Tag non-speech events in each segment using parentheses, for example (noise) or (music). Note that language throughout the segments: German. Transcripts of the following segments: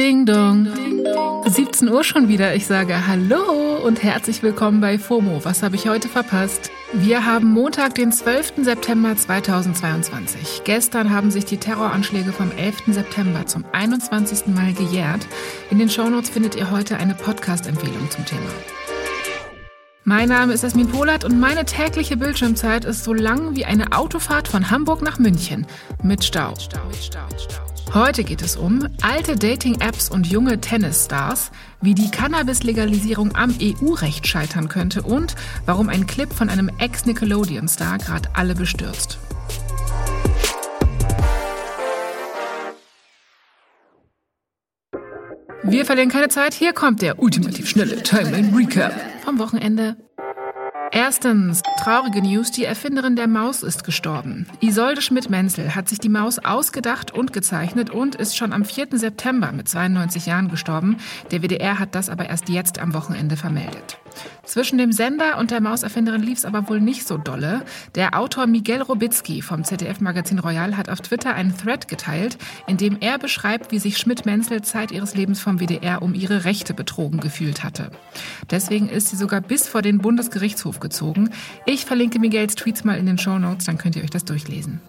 Ding dong. 17 Uhr schon wieder. Ich sage Hallo und herzlich willkommen bei FOMO. Was habe ich heute verpasst? Wir haben Montag, den 12. September 2022. Gestern haben sich die Terroranschläge vom 11. September zum 21. Mal gejährt. In den Shownotes findet ihr heute eine Podcast-Empfehlung zum Thema. Mein Name ist Esmin Polat und meine tägliche Bildschirmzeit ist so lang wie eine Autofahrt von Hamburg nach München. Mit Stau. Heute geht es um alte Dating-Apps und junge Tennisstars, wie die Cannabis-Legalisierung am EU-Recht scheitern könnte und warum ein Clip von einem Ex-Nickelodeon-Star gerade alle bestürzt. Wir verlieren keine Zeit. Hier kommt der ultimativ schnelle Timeline Recap vom Wochenende. Erstens, traurige News, die Erfinderin der Maus ist gestorben. Isolde Schmidt-Menzel hat sich die Maus ausgedacht und gezeichnet und ist schon am 4. September mit 92 Jahren gestorben. Der WDR hat das aber erst jetzt am Wochenende vermeldet. Zwischen dem Sender und der Mauserfinderin lief es aber wohl nicht so dolle. Der Autor Miguel Robitzky vom ZDF-Magazin Royal hat auf Twitter einen Thread geteilt, in dem er beschreibt, wie sich Schmidt-Menzel Zeit ihres Lebens vom WDR um ihre Rechte betrogen gefühlt hatte. Deswegen ist sie sogar bis vor den Bundesgerichtshof gezogen. Ich verlinke Miguels Tweets mal in den Show Notes, dann könnt ihr euch das durchlesen.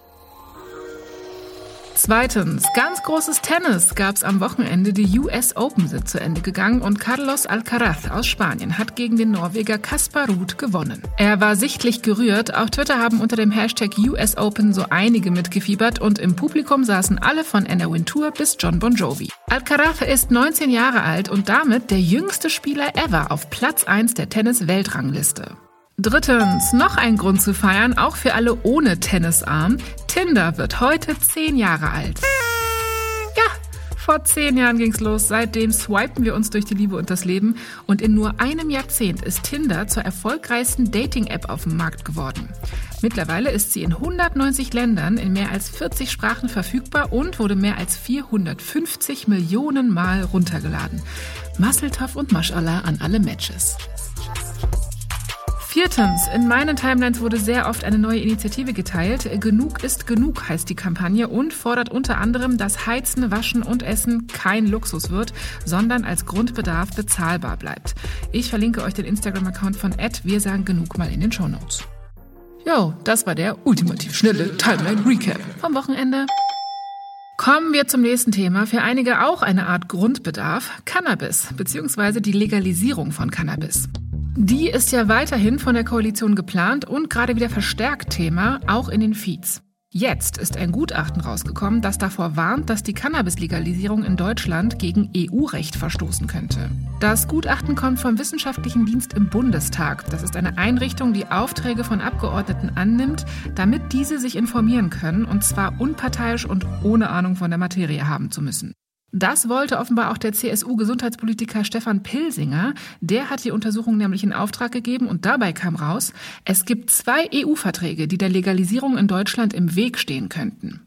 Zweitens, ganz großes Tennis gab es am Wochenende. Die US Open sind zu Ende gegangen und Carlos Alcaraz aus Spanien hat gegen den Norweger Kaspar Ruud gewonnen. Er war sichtlich gerührt. Auf Twitter haben unter dem Hashtag US Open so einige mitgefiebert und im Publikum saßen alle von Anna Wintour bis John Bon Jovi. Alcaraz ist 19 Jahre alt und damit der jüngste Spieler ever auf Platz 1 der Tennis-Weltrangliste. Drittens, noch ein Grund zu feiern, auch für alle ohne Tennisarm. Tinder wird heute zehn Jahre alt. Ja, vor zehn Jahren ging's los. Seitdem swipen wir uns durch die Liebe und das Leben. Und in nur einem Jahrzehnt ist Tinder zur erfolgreichsten Dating-App auf dem Markt geworden. Mittlerweile ist sie in 190 Ländern in mehr als 40 Sprachen verfügbar und wurde mehr als 450 Millionen Mal runtergeladen. Musseltoff und Mashallah an alle Matches. Viertens, in meinen Timelines wurde sehr oft eine neue Initiative geteilt. Genug ist genug heißt die Kampagne und fordert unter anderem, dass Heizen, Waschen und Essen kein Luxus wird, sondern als Grundbedarf bezahlbar bleibt. Ich verlinke euch den Instagram-Account von Ed. Wir sagen genug mal in den Show Notes. Jo, das war der ultimativ schnelle Timeline Recap vom Wochenende. Kommen wir zum nächsten Thema. Für einige auch eine Art Grundbedarf. Cannabis, beziehungsweise die Legalisierung von Cannabis. Die ist ja weiterhin von der Koalition geplant und gerade wieder verstärkt Thema, auch in den Feeds. Jetzt ist ein Gutachten rausgekommen, das davor warnt, dass die Cannabis-Legalisierung in Deutschland gegen EU-Recht verstoßen könnte. Das Gutachten kommt vom Wissenschaftlichen Dienst im Bundestag. Das ist eine Einrichtung, die Aufträge von Abgeordneten annimmt, damit diese sich informieren können, und zwar unparteiisch und ohne Ahnung von der Materie haben zu müssen. Das wollte offenbar auch der CSU-Gesundheitspolitiker Stefan Pilsinger. Der hat die Untersuchung nämlich in Auftrag gegeben und dabei kam raus, es gibt zwei EU-Verträge, die der Legalisierung in Deutschland im Weg stehen könnten.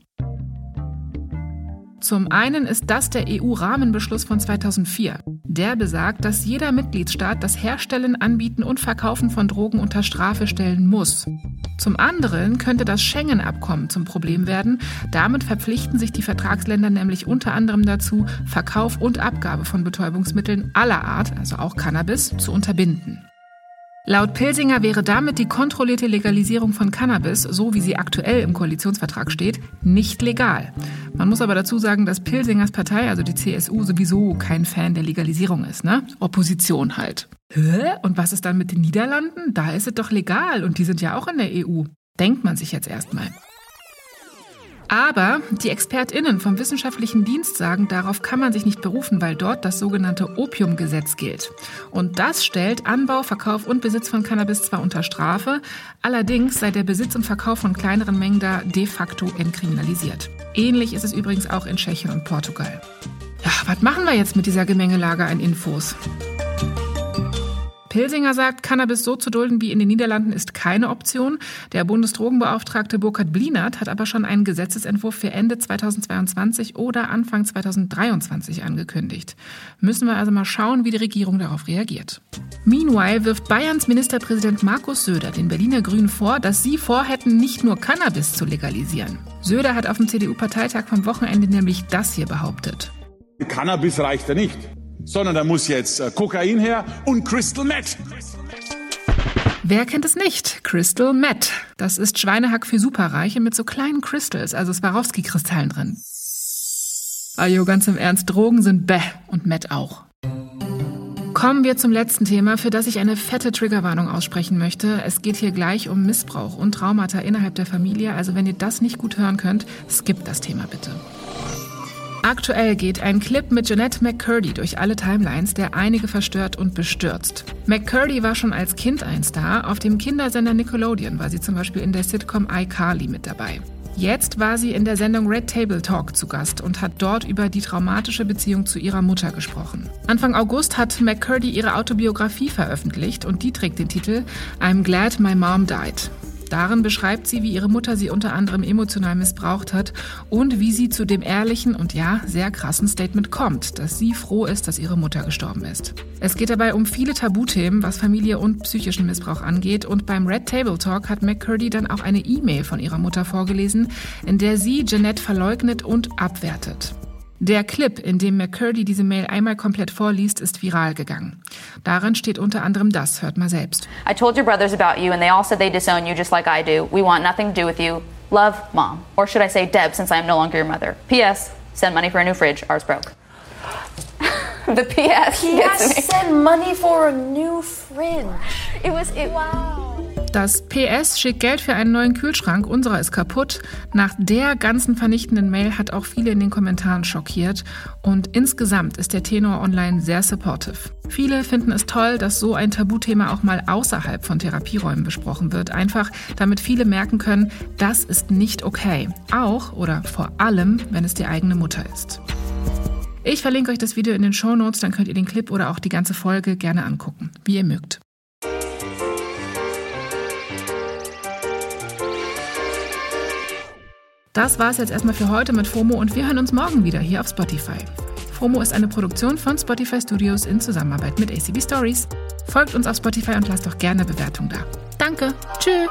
Zum einen ist das der EU-Rahmenbeschluss von 2004. Der besagt, dass jeder Mitgliedstaat das Herstellen, Anbieten und Verkaufen von Drogen unter Strafe stellen muss. Zum anderen könnte das Schengen-Abkommen zum Problem werden. Damit verpflichten sich die Vertragsländer nämlich unter anderem dazu, Verkauf und Abgabe von Betäubungsmitteln aller Art, also auch Cannabis, zu unterbinden. Laut Pilsinger wäre damit die kontrollierte Legalisierung von Cannabis, so wie sie aktuell im Koalitionsvertrag steht, nicht legal. Man muss aber dazu sagen, dass Pilsingers Partei, also die CSU, sowieso kein Fan der Legalisierung ist, ne? Opposition halt. Hä? Und was ist dann mit den Niederlanden? Da ist es doch legal und die sind ja auch in der EU. Denkt man sich jetzt erstmal. Aber die ExpertInnen vom Wissenschaftlichen Dienst sagen, darauf kann man sich nicht berufen, weil dort das sogenannte Opiumgesetz gilt. Und das stellt Anbau, Verkauf und Besitz von Cannabis zwar unter Strafe, allerdings sei der Besitz und Verkauf von kleineren Mengen da de facto entkriminalisiert. Ähnlich ist es übrigens auch in Tschechien und Portugal. Ja, was machen wir jetzt mit dieser Gemengelage an Infos? Pilsinger sagt, Cannabis so zu dulden wie in den Niederlanden ist keine Option. Der Bundesdrogenbeauftragte Burkhard Blinert hat aber schon einen Gesetzesentwurf für Ende 2022 oder Anfang 2023 angekündigt. Müssen wir also mal schauen, wie die Regierung darauf reagiert. Meanwhile wirft Bayerns Ministerpräsident Markus Söder den Berliner Grünen vor, dass sie vorhätten, nicht nur Cannabis zu legalisieren. Söder hat auf dem CDU-Parteitag vom Wochenende nämlich das hier behauptet. Cannabis reicht ja nicht, sondern da muss jetzt äh, Kokain her und Crystal Meth. Wer kennt es nicht? Crystal Meth. Das ist Schweinehack für Superreiche mit so kleinen Crystals, also Swarovski-Kristallen drin. Ajo, ganz im Ernst, Drogen sind bäh und Meth auch. Kommen wir zum letzten Thema, für das ich eine fette Triggerwarnung aussprechen möchte. Es geht hier gleich um Missbrauch und Traumata innerhalb der Familie. Also wenn ihr das nicht gut hören könnt, skippt das Thema bitte. Aktuell geht ein Clip mit Jeanette McCurdy durch alle Timelines, der einige verstört und bestürzt. McCurdy war schon als Kind ein Star. Auf dem Kindersender Nickelodeon war sie zum Beispiel in der Sitcom iCarly mit dabei. Jetzt war sie in der Sendung Red Table Talk zu Gast und hat dort über die traumatische Beziehung zu ihrer Mutter gesprochen. Anfang August hat McCurdy ihre Autobiografie veröffentlicht und die trägt den Titel I'm Glad My Mom Died. Darin beschreibt sie, wie ihre Mutter sie unter anderem emotional missbraucht hat und wie sie zu dem ehrlichen und ja, sehr krassen Statement kommt, dass sie froh ist, dass ihre Mutter gestorben ist. Es geht dabei um viele Tabuthemen, was Familie und psychischen Missbrauch angeht und beim Red Table Talk hat McCurdy dann auch eine E-Mail von ihrer Mutter vorgelesen, in der sie Jeanette verleugnet und abwertet. Der Clip, in dem McCurdy diese Mail einmal komplett vorliest, ist viral gegangen. Darin steht unter anderem das, hört mal selbst. I told your brothers about you and they all said they disown you just like I do. We want nothing to do with you. Love, Mom. Or should I say Deb since I am no longer your mother. P.S. Send money for a new fridge. Ours broke. (laughs) the P.S. P.S. Send money for a new fridge. It was it. Wow. Das PS schickt Geld für einen neuen Kühlschrank, unserer ist kaputt. Nach der ganzen vernichtenden Mail hat auch viele in den Kommentaren schockiert und insgesamt ist der Tenor online sehr supportive. Viele finden es toll, dass so ein Tabuthema auch mal außerhalb von Therapieräumen besprochen wird, einfach damit viele merken können, das ist nicht okay. Auch oder vor allem, wenn es die eigene Mutter ist. Ich verlinke euch das Video in den Show Notes, dann könnt ihr den Clip oder auch die ganze Folge gerne angucken, wie ihr mögt. Das war es jetzt erstmal für heute mit FOMO und wir hören uns morgen wieder hier auf Spotify. FOMO ist eine Produktion von Spotify Studios in Zusammenarbeit mit ACB Stories. Folgt uns auf Spotify und lasst doch gerne Bewertung da. Danke. Tschüss.